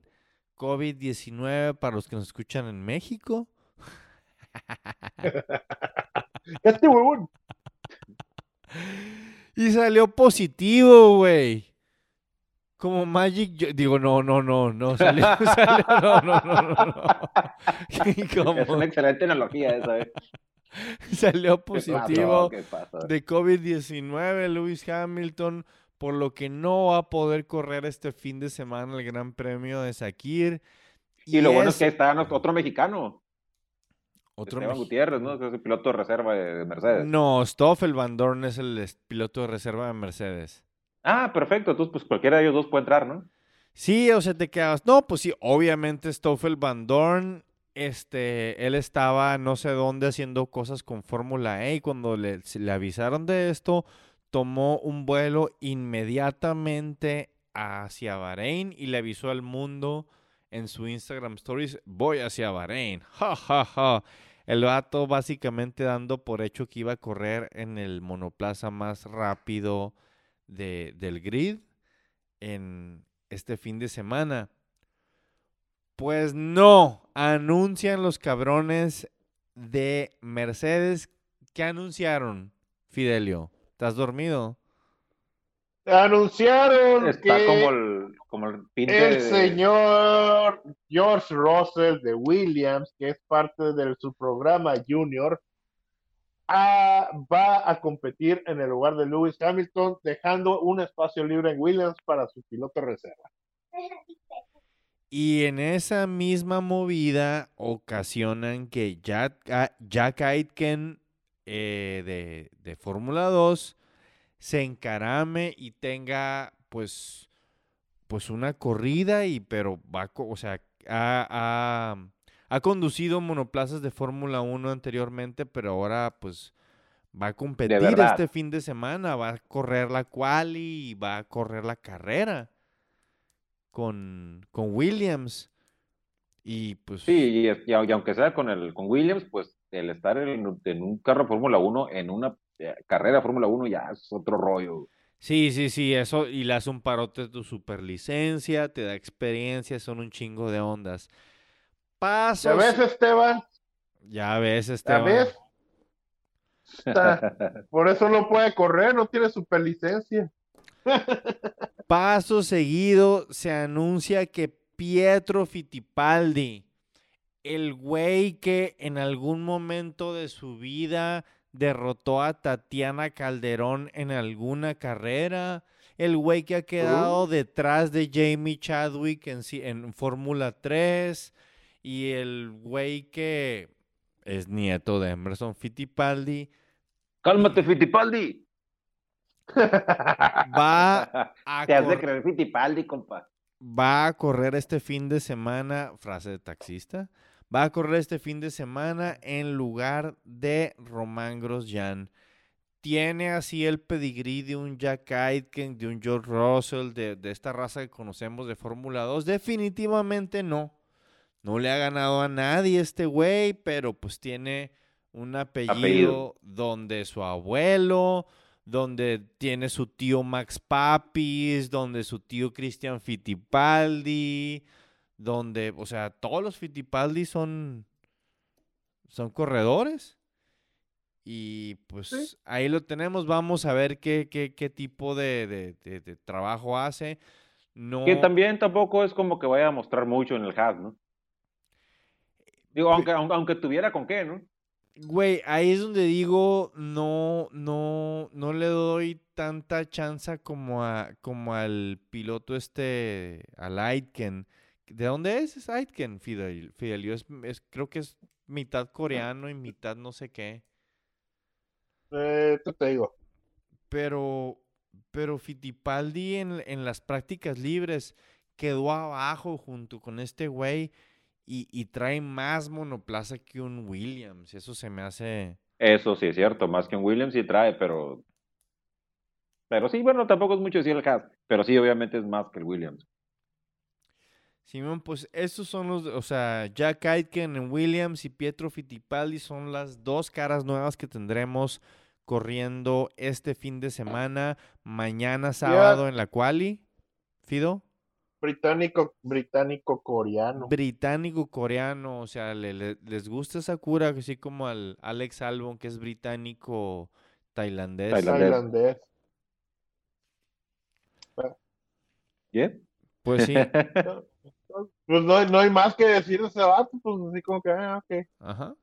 COVID-19 para los que nos escuchan en México. este huevón. Y salió positivo, güey. Como Magic, yo, digo, no, no, no, no, salió, salió no, no, no, no. Es una excelente analogía esa, ¿eh? Salió positivo de COVID-19 Lewis Hamilton, por lo que no va a poder correr este fin de semana el Gran Premio de Sakir. Y, lo bueno es que está otro mexicano. Otro Esteban Gutiérrez, ¿no? Es el piloto de reserva de Mercedes. No, Stoffel Van Dorn es el piloto de reserva de Mercedes. Ah, perfecto. Entonces, pues cualquiera de ellos dos puede entrar, ¿no? Sí, o sea, te quedas. No, pues sí, obviamente Stoffel Van Dorn, este, él estaba no sé dónde haciendo cosas con Fórmula E y cuando le, le avisaron de esto, tomó un vuelo inmediatamente hacia Bahrein y le avisó al mundo en su Instagram Stories, voy hacia Bahrein. Ja, ja, ja. El vato básicamente dando por hecho que iba a correr en el monoplaza más rápido de, del grid en este fin de semana. Pues no, anuncian los cabrones de Mercedes. ¿Qué anunciaron, Fidelio? ¿Estás dormido? Anunciaron Está que como el, como el, señor George Russell de Williams, que es parte de su programa Junior, va a competir en el lugar de Lewis Hamilton, dejando un espacio libre en Williams para su piloto reserva. Y en esa misma movida ocasionan que Jack, Jack Aitken eh, de, de Fórmula 2 se encarame y tenga pues pues una corrida y pero va, o sea, ha, ha, conducido monoplazas de Fórmula 1 anteriormente, pero ahora pues va a competir este fin de semana, va a correr la quali y va a correr la carrera con, con Williams. Y pues... Sí, y, aunque sea con, el, con Williams, pues el estar en, un carro Fórmula 1, en una carrera Fórmula 1 ya es otro rollo. Sí, sí, sí, eso, y le hace un parote de tu superlicencia, te da experiencia, son un chingo de ondas. Pasos. ¿Ya ves, Esteban? Ya ves, Esteban. ¿Ya ves? Por eso no puede correr, no tiene superlicencia. Paso seguido se anuncia que Pietro Fittipaldi, el güey que en algún momento de su vida derrotó a Tatiana Calderón en alguna carrera. El güey que ha quedado oh. detrás de Jamie Chadwick en, en Fórmula 3. Y el güey que es nieto de Emerson Fittipaldi. Cálmate, Fittipaldi. Va a Te has de creer Fittipaldi, compa. Va a correr este fin de semana, frase de taxista va a correr este fin de semana en lugar de Román Grosjean. Tiene así el pedigrí de un Jack Aitken, de un George Russell, de, esta raza que conocemos de Fórmula 2. Definitivamente no. No le ha ganado a nadie este güey, pero pues tiene un apellido, donde su abuelo, donde tiene su tío Max Papis, donde su tío Christian Fittipaldi, donde, o sea, todos los Fittipaldi son, son corredores. Y pues ahí lo tenemos, vamos a ver qué, qué, qué tipo de, de, trabajo hace. No... Que también tampoco es como que vaya a mostrar mucho en el Haas, ¿no? Digo, aunque, aunque, tuviera con qué, ¿no? Güey, ahí es donde digo, no, no, no le doy tanta chance como, a, como al piloto este, al Aitken ¿De dónde es? Es Aitken, Fidelio. Es, creo que es mitad coreano y mitad no sé qué. Eh, te digo. Pero, pero Fittipaldi en, en, las prácticas libres quedó abajo junto con este güey y, y, trae más monoplaza que un Williams. Eso se me hace. Eso sí es cierto, más que un Williams sí trae, pero. Pero sí, bueno, tampoco es mucho decir el Haas, pero sí, obviamente es más que el Williams. Simón, pues estos son los, o sea, Jack Aitken Williams y Pietro Fittipaldi son las dos caras nuevas que tendremos corriendo este fin de semana, mañana sábado en la quali. Fido. Británico, británico coreano. Británico coreano, o sea, les gusta Sakura, así como al Alex Albon, que es británico tailandés. Tailandés. ¿Qué? Pues sí. Pues no, no hay más que decir de ese vato, pues así como que, ah, ok. Ajá.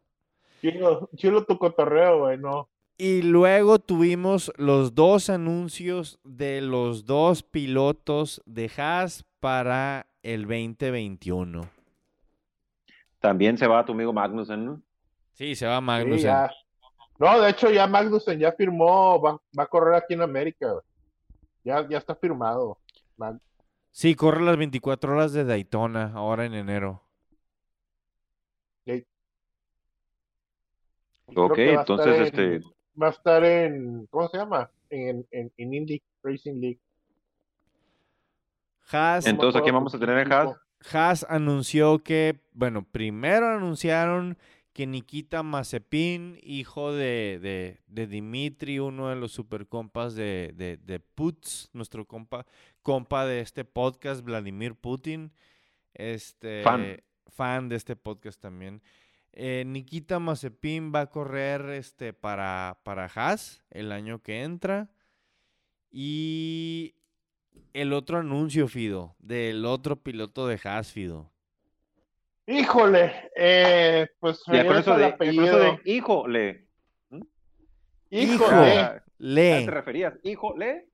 Chido, tu cotorreo, güey, no. Y luego tuvimos los dos anuncios de los dos pilotos de Haas para el 2021. También se va tu amigo Magnussen, ¿no? Sí, se va Magnussen. no, de hecho ya Magnussen ya firmó, va, a correr aquí en América. Ya, ya está firmado. Sí, corre las 24 horas de Daytona, ahora en enero. Ok, entonces este... Va a estar en, ¿cómo se llama? En, en, en Indy Racing League. Haas. Entonces, ¿a quién vamos a tener en Haas? Haas anunció que, bueno, primero anunciaron que Nikita Mazepin, hijo de, de, de Dimitri, uno de los supercompas de, de, de Putz, nuestro compa, compa de este podcast, Vladimir Putin, este fan, de este podcast también. Eh, Nikita Mazepin va a correr este, para, para Haas el año que entra. Y el otro anuncio, Fido, del otro piloto de Haas, Fido. Híjole, eh, pues ya con eso de, de híjole. ¿Mm? Híjole. Le. ¿A te referías? Híjole.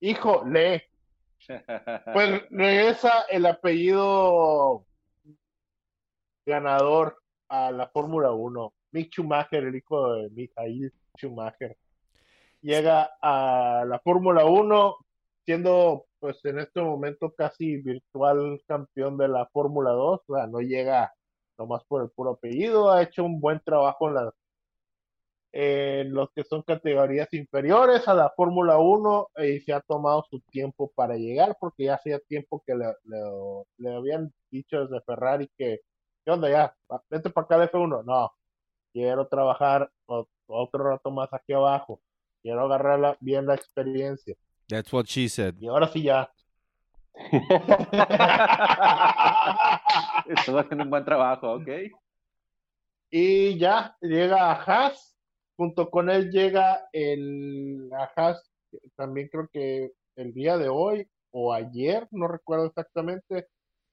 Híjole. Pues regresa el apellido ganador a la Fórmula 1. Mick Schumacher, el hijo de Michael Schumacher. Llega a la Fórmula 1 siendo pues en este momento casi virtual campeón de la Fórmula 2, o sea, no llega nomás por el puro apellido, ha hecho un buen trabajo en las en los que son categorías inferiores a la Fórmula 1 y se ha tomado su tiempo para llegar porque ya hacía tiempo que le, le, habían dicho desde Ferrari que, ¿qué onda ya? Vete para acá de F1. No, quiero trabajar otro rato más aquí abajo. Quiero agarrar bien la experiencia. That's what she said. Y ahora sí ya. Estás haciendo un buen trabajo, ok. Y ya llega a Haas junto con él llega el Ajas, también creo que el día de hoy o ayer, no recuerdo exactamente,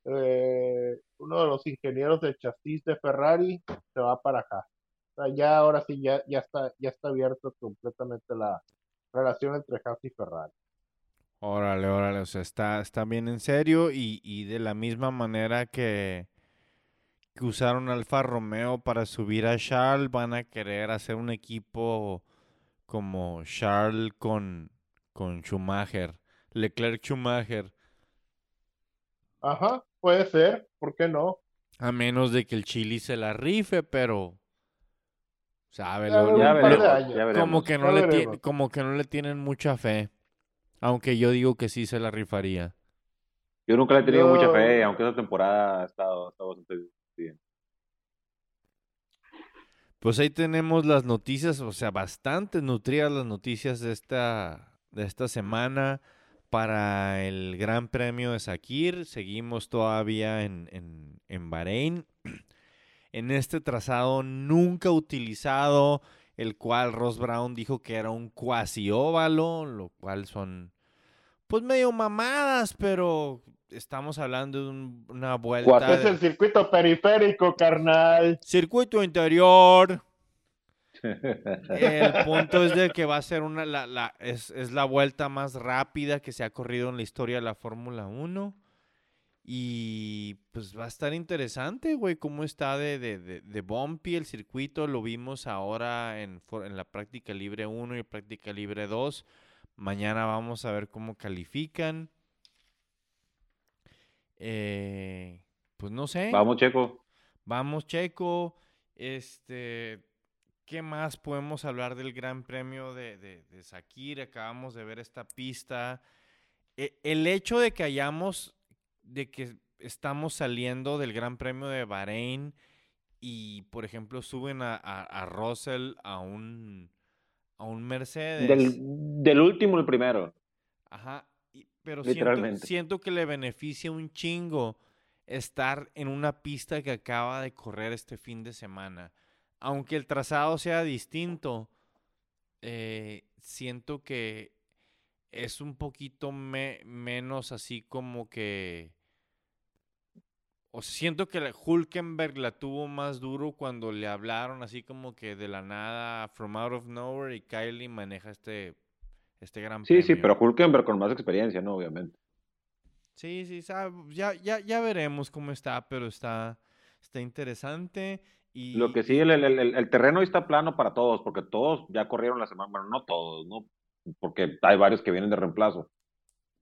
eh, uno de los ingenieros de chasis de Ferrari se va para acá. ya ahora sí, ya, ya, está, ya está abierto completamente la relación entre Haas y Ferrari. Órale, órale, o sea, está, está bien en serio y, y de la misma manera que, que usaron Alfa Romeo para subir a Charles van a querer hacer un equipo como Charles con, con Schumacher, Leclerc Schumacher. Ajá, puede ser, ¿por qué no? A menos de que el Chili se la rife, pero sabe, como que no le como que no le tienen mucha fe. Aunque yo digo que sí se la rifaría. Yo nunca le he tenido mucha fe, aunque esa temporada ha estado, ha estado bastante pues ahí tenemos las noticias, o sea, bastante nutridas las noticias de esta, de esta semana para el Gran Premio de Sakir. Seguimos todavía en, en, en Bahrein. En este trazado nunca utilizado, el cual Ross Brown dijo que era un cuasi óvalo, lo cual son pues medio mamadas, pero estamos hablando de una vuelta. es el circuito periférico, carnal. Circuito interior. El punto es de que va a ser una, la, la, es, es, la vuelta más rápida que se ha corrido en la historia de la Fórmula 1. Y pues va a estar interesante, güey, cómo está de, de, de, de, bumpy el circuito. Lo vimos ahora en, en la práctica libre 1 y práctica libre 2. Mañana vamos a ver cómo califican. Eh, pues no sé. Vamos, Checo. Vamos, Checo. Este, ¿qué más podemos hablar del Gran Premio de, de, Sakir? Acabamos de ver esta pista. E, el hecho de que hayamos, de que estamos saliendo del Gran Premio de Bahrein y, por ejemplo, suben a, a, Russell a un, a un Mercedes. Del, del último el primero. Ajá pero siento, siento, que le beneficia un chingo estar en una pista que acaba de correr este fin de semana. Aunque el trazado sea distinto, eh, siento que es un poquito menos así como que... O siento que Hulkenberg la tuvo más duro cuando le hablaron así como que de la nada, from out of nowhere, y Kylie maneja este este gran Sí, sí, pero Hulkenberg con más experiencia, ¿no? Obviamente. Sí, sí, ya, ya, ya veremos cómo está, pero está, está interesante. Y... Lo que sí, el, el, el, terreno está plano para todos, porque todos ya corrieron la semana, bueno, no todos, ¿no? Porque hay varios que vienen de reemplazo.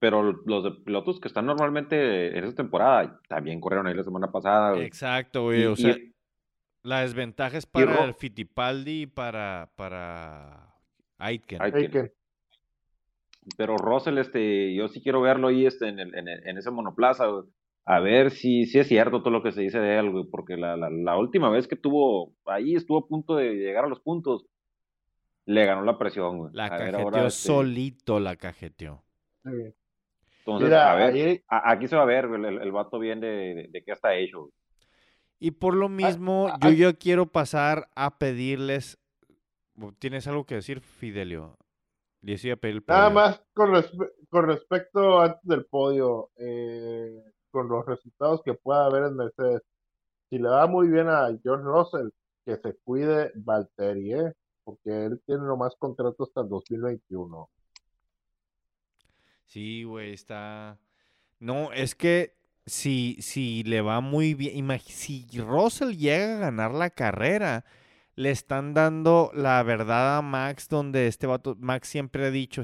Pero los de pilotos que están normalmente en esta temporada también corrieron ahí la semana pasada. Exacto, güey. o sea, la desventaja es para el Fittipaldi y para, para Aitken. Aitken. Pero Russell, este, yo sí quiero verlo ahí este, en, en, en ese monoplaza, a ver si, si es cierto todo lo que se dice de él, güey, porque la, la, la, última vez que tuvo, ahí estuvo a punto de llegar a los puntos, le ganó la presión, güey. La cajeteó este solito, la cajeteó. Entonces, a ver, aquí se va a ver, el, el, vato bien de, de, qué está hecho. Y por lo ah, mismo, ah, yo, ah. yo quiero pasar a pedirles, ¿tienes algo que decir, Fidelio? Nada más con, con respecto antes del podio, eh, con los resultados que pueda haber en Mercedes. Si le va muy bien a George Russell, que se cuide Valtteri, ¿eh? porque él tiene nomás contrato hasta el 2021. Sí, güey, está... No, es que si, si le va muy bien, si Russell llega a ganar la carrera, le están dando la verdad a Max, donde este vato, Max siempre ha dicho,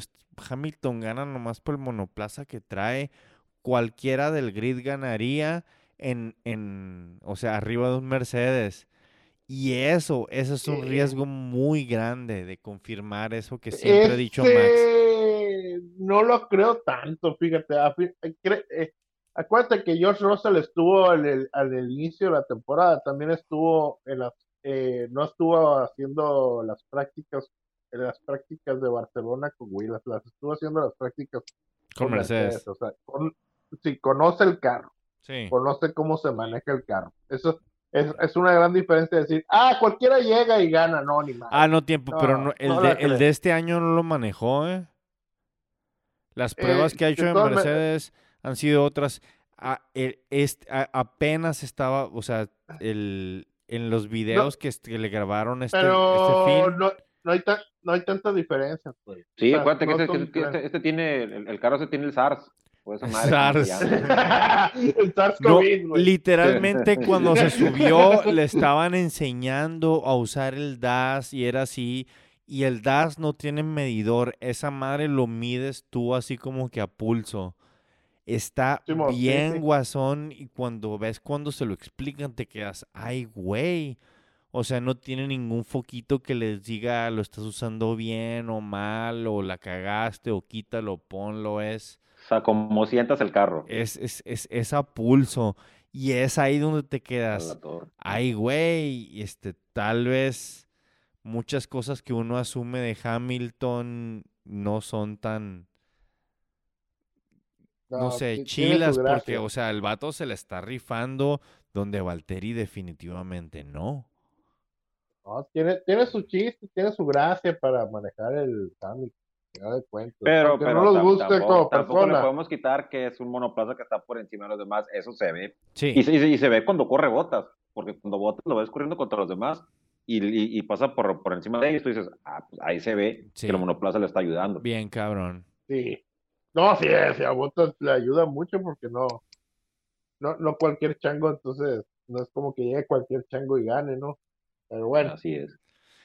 Hamilton gana nomás por el monoplaza que trae, cualquiera del grid ganaría en, en o sea, arriba de un Mercedes. Y eso, eso es un riesgo muy grande de confirmar eso que siempre ha dicho Max. No lo creo tanto, fíjate. Eh, eh, acuérdate que George Russell estuvo al, el, inicio de la temporada, también estuvo en las, eh, no estuvo haciendo las prácticas, en las prácticas de Barcelona con Willis, las estuvo haciendo las prácticas con, Mercedes. O sea, si conoce el carro, conoce cómo se maneja el carro. Eso es, una gran diferencia decir, ah, cualquiera llega y gana, no, ni más. Ah, no tiempo, pero el, de, el de este año no lo manejó, ¿eh? Las pruebas eh, que ha hecho en Mercedes han sido otras. este, apenas estaba, o sea, el, en los videos que, le grabaron este, pero este No, no, hay no hay tanta diferencia. Pues. Sí, acuérdate que, este, este, este, tiene, el, el, carro se tiene el SARS. Pues SARS. literalmente cuando se subió le estaban enseñando a usar el DAS y era así. Y el DAS no tiene medidor. Esa madre lo mides tú así como que a pulso. Está bien guasón y cuando ves cuando se lo explican te quedas, ay güey. O sea, no tiene ningún foquito que les diga lo estás usando bien o mal o la cagaste o quítalo, ponlo. Es sea, como sientas el carro. Es, es, es, a pulso. Y es ahí donde te quedas. Ay, güey, este, tal vez muchas cosas que uno asume de Hamilton no son tan, no, sé, chilas, porque, o sea, el vato se le está rifando donde Valtteri definitivamente no. No, tiene, tiene su chiste, tiene su gracia para manejar el Hamilton. Pero, pero no nos guste tampoco, le podemos quitar que es un monoplaza que está por encima de los demás, eso se ve. Sí. Y, se, y se ve cuando corre botas, porque cuando botas lo ves corriendo contra los demás y, y, pasa por, por encima de ellos, tú dices, ah, pues ahí se ve que el monoplaza le está ayudando. Bien, cabrón. Sí. No, sí, sí, a botas le ayuda mucho porque no, no, no cualquier chango, entonces no es como que llegue cualquier chango y gane, ¿no? Pero bueno. Así es.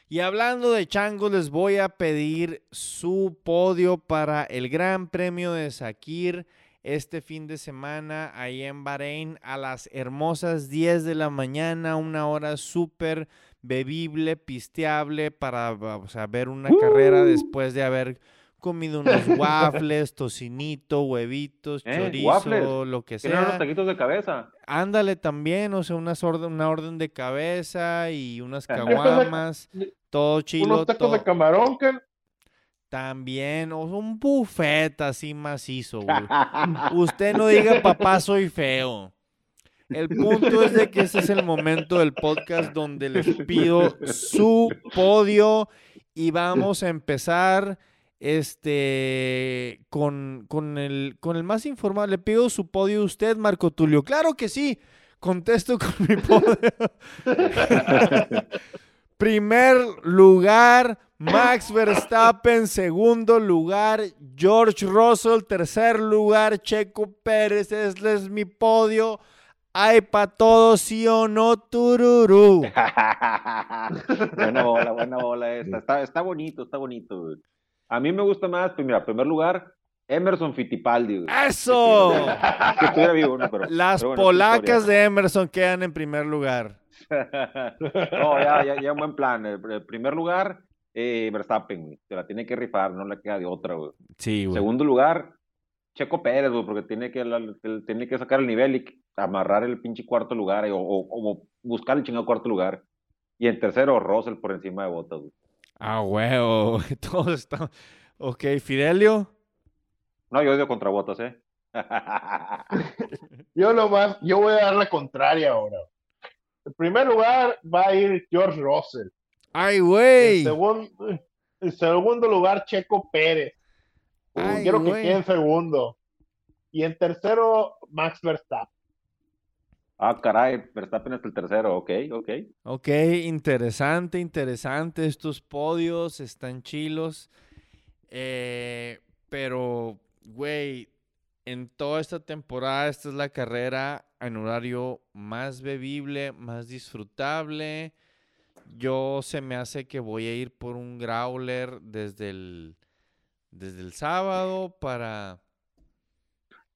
Y hablando de changos, les voy a pedir su podio para el Gran Premio de Sakir este fin de semana ahí en Bahrein a las hermosas 10 de la mañana, una hora súper bebible, pisteable para ver una carrera después de haber comido unos waffles, tocinito, huevitos, eh, chorizo, lo que sea. unos taquitos de cabeza. Ándale también, o sea, una orden, una orden de cabeza y unas caguamas, todo chilo. Unos tacos de camarón, que también, o un buffet así macizo, güey. Usted no diga papá soy feo. El punto es de que ese es el momento del podcast donde les pido su podio y vamos a empezar este, con, con, el, con el más informado. Le pido su podio a usted, Marco Tulio. Claro que sí. Contesto con mi podio. Primer lugar, Max Verstappen. Segundo lugar, George Russell. Tercer lugar, Checo Pérez. Este es mi podio. Hay para todos, sí o no, tururú. buena bola, buena bola esta. Está, está bonito, está bonito. A mí me gusta más, pues mira, primer lugar, Emerson Fittipaldi. ¡Eso! que estuviera vivo, ¿no? Pero, Las polacas de Emerson quedan en primer lugar. no, ya, ya, ya un buen plan. El, primer lugar, eh, Verstappen, güey. Se la tiene que rifar, no le queda de otra, güey. Sí, güey. Segundo lugar, Checo Pérez, güey, porque tiene que, tiene que sacar el nivel y amarrar el pinche cuarto lugar, o, o, buscar el chingado cuarto lugar. Y en tercero, Russell por encima de Bottas, güey. Ah, huevo. Todo está. Ok, Fidelio. No, yo odio contra botas, ¿eh? yo más, yo voy a dar la contraria ahora. En primer lugar va a ir George Russell. Ay, güey. En, en segundo lugar, Checo Pérez. Quiero que quede en segundo. Y en tercero, Max Verstappen. Ah, caray, Verstappen es el tercero, ok, ok. Ok, interesante, interesante. Estos podios están chilos. Eh, pero güey, en toda esta temporada, esta es la carrera en horario más bebible, más disfrutable. Yo se me hace que voy a ir por un growler desde el, desde el sábado para...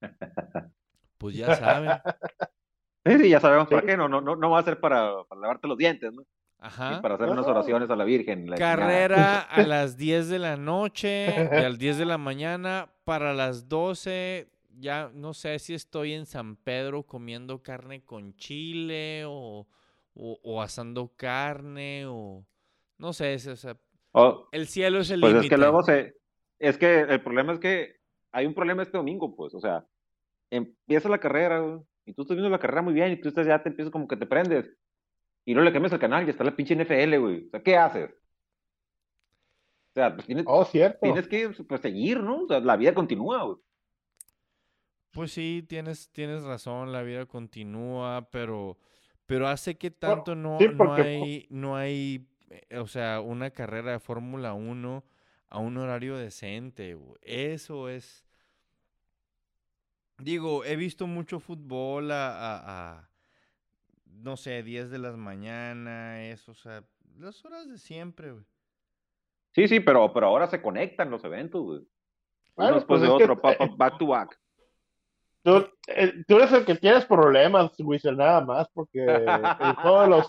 Pues ya saben. Sí, ya sabemos para qué, no, no, no, va a ser para, para lavarte los dientes, ¿no? Ajá. para hacer unas oraciones a la Virgen. Carrera a las 10 de la noche, y al 10 de la mañana, para las 12, ya no sé si estoy en San Pedro comiendo carne con chile o, o, asando carne o no sé, o sea, el cielo es el límite. Pues es que luego se, es que el problema es que hay un problema este domingo, pues, o sea, empieza la carrera, y tú estás viendo la carrera muy bien, y tú estás, ya te empiezas como que te prendes, y no le cambias el canal y está la pinche NFL, güey. O sea, ¿qué haces? O sea, pues tienes, oh, cierto. tienes que pues, seguir, ¿no? O sea, la vida continúa, güey. Pues sí, tienes, tienes razón, la vida continúa, pero, pero hace que tanto no, no hay, no hay, eh, o sea, una carrera de Fórmula 1 a un horario decente. Eso es. Digo, he visto mucho fútbol a no sé, 10 de las mañana, eso, o sea, las horas de siempre, güey. Sí, sí, pero, pero ahora se conectan los eventos, güey. Uno después pues de otro, eh, back to back. Tú, eh, tú, eres el que tienes problemas, Whistle, nada más, porque el juego de los,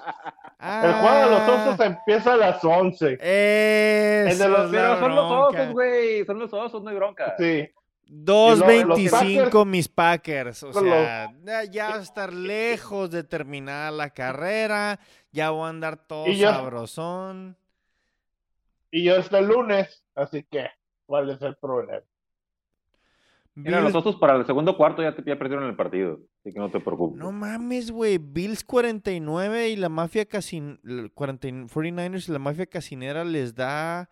el juego de los ah. osos empieza a las 11. el de los, pero son los osos, güey, son los osos, no hay bronca. Sí. 2.25 mis Packers. O sea, ya, va a estar lejos de terminar la carrera. Ya voy a andar todo sabrosón. Y yo hasta el lunes, así que, ¿cuál es el problema? Mira, los otros para el segundo cuarto ya, te, ya perdieron el partido, así que no te preocupes. No mames, güey. Bills 49 y la mafia casin... 49ers y la mafia casinera les da...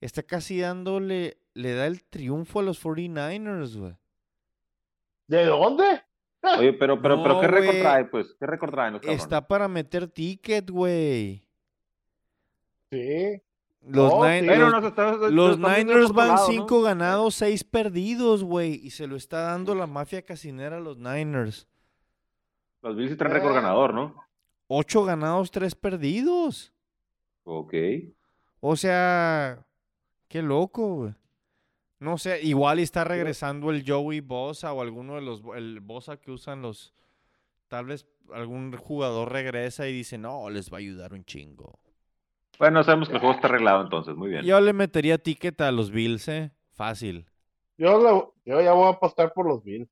Está casi dándole le da el triunfo a los 49ers, güey. ¿De dónde? Oye, pero, pero, pero, ¿qué récord trae, pues? ¿Qué récord traen los Está para meter ticket, güey. Sí. Los, los, Niners van 5 ganados, 6 perdidos, güey. Y se lo está dando la mafia casinera a los Niners. Los Bills traen récord ganador, ¿no? 8 ganados, 3 perdidos. Ok. O sea, qué loco, güey. No sé, igual está regresando el Joey Bosa o alguno de los, el Bosa que usan los, tal vez algún jugador regresa y dice, no, les va a ayudar un chingo. Bueno, sabemos que el juego está arreglado entonces, muy bien. Yo le metería ticket a los Bills, ¿eh? Fácil. Yo, yo ya voy a apostar por los Bills.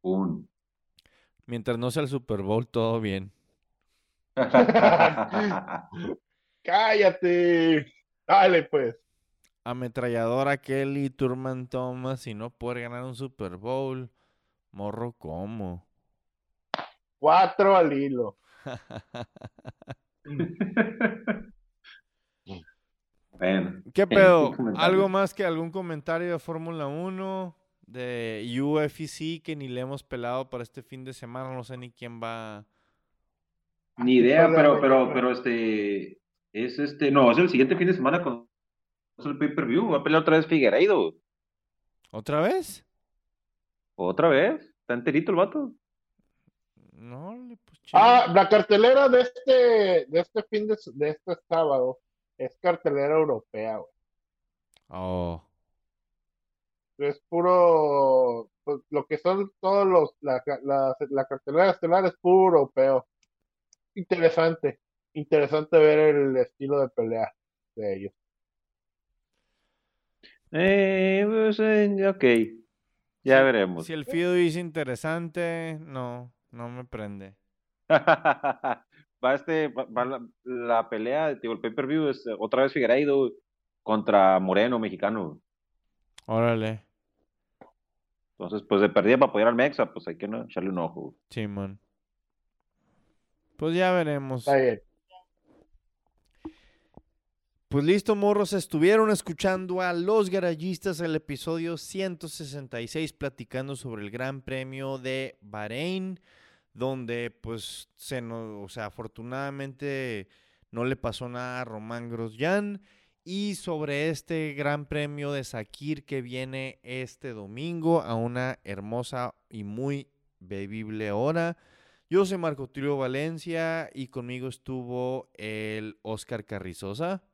Un. Mientras no sea el Super Bowl, todo bien. Cállate. Dale, pues ametralladora Kelly, Turman Thomas y no poder ganar un Super Bowl. Morro, ¿cómo? Cuatro al hilo. ¿Qué pedo? ¿Algo más que algún comentario de Fórmula 1? De UFC que ni le hemos pelado para este fin de semana. No sé ni quién va. Ni idea, pero, pero, pero este. Es este. No, es el siguiente fin de semana con el pay-per-view. Va a pelear otra vez Figueiredo. ¿Otra vez? ¿Otra vez? ¿Está enterito el vato? No, pues Ah, la cartelera de este, de este fin de, de este sábado es cartelera europea, güey. Oh. Es puro, pues, lo que son todos los, la, la, la cartelera estelar es puro europeo. Interesante, interesante ver el estilo de pelea de ellos. Eh, pues, eh, ok, ya veremos. Si el Fido es interesante, no, no me prende. va este, va, la, pelea, digo, el pay-per-view es eh, otra vez Figueiredo contra Moreno, mexicano. Órale. Entonces, pues de perdida para apoyar al Mexa, pues hay que no, echarle un ojo. Sí, man. Pues ya veremos. Está bien. Pues listo, morros, estuvieron escuchando a los garayistas el episodio 166 platicando sobre el Gran Premio de Bahrein, donde pues se nos, o sea, afortunadamente no le pasó nada a Román Grosjean y sobre este gran premio de Sakir que viene este domingo a una hermosa y muy bebible hora. Yo soy Marco Tulio Valencia y conmigo estuvo el Oscar Carrizosa.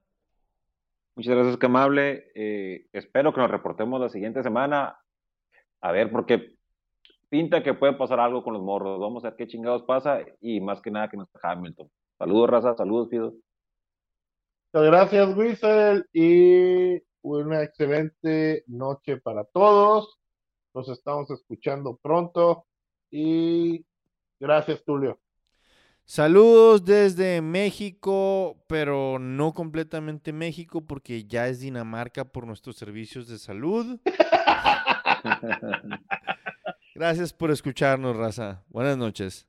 Muchas gracias, Camable. Eh, espero que nos reportemos la siguiente semana. A ver, porque pinta que puede pasar algo con los morros. Vamos a ver qué chingados pasa y más que nada que nos Hamilton. Saludos, raza. Saludos, Fido. Muchas gracias, Whistle. Y una excelente noche para todos. Nos estamos escuchando pronto. Y gracias, Tulio. Saludos desde México, pero no completamente México porque ya es Dinamarca por nuestros servicios de salud. Gracias por escucharnos, raza. Buenas noches.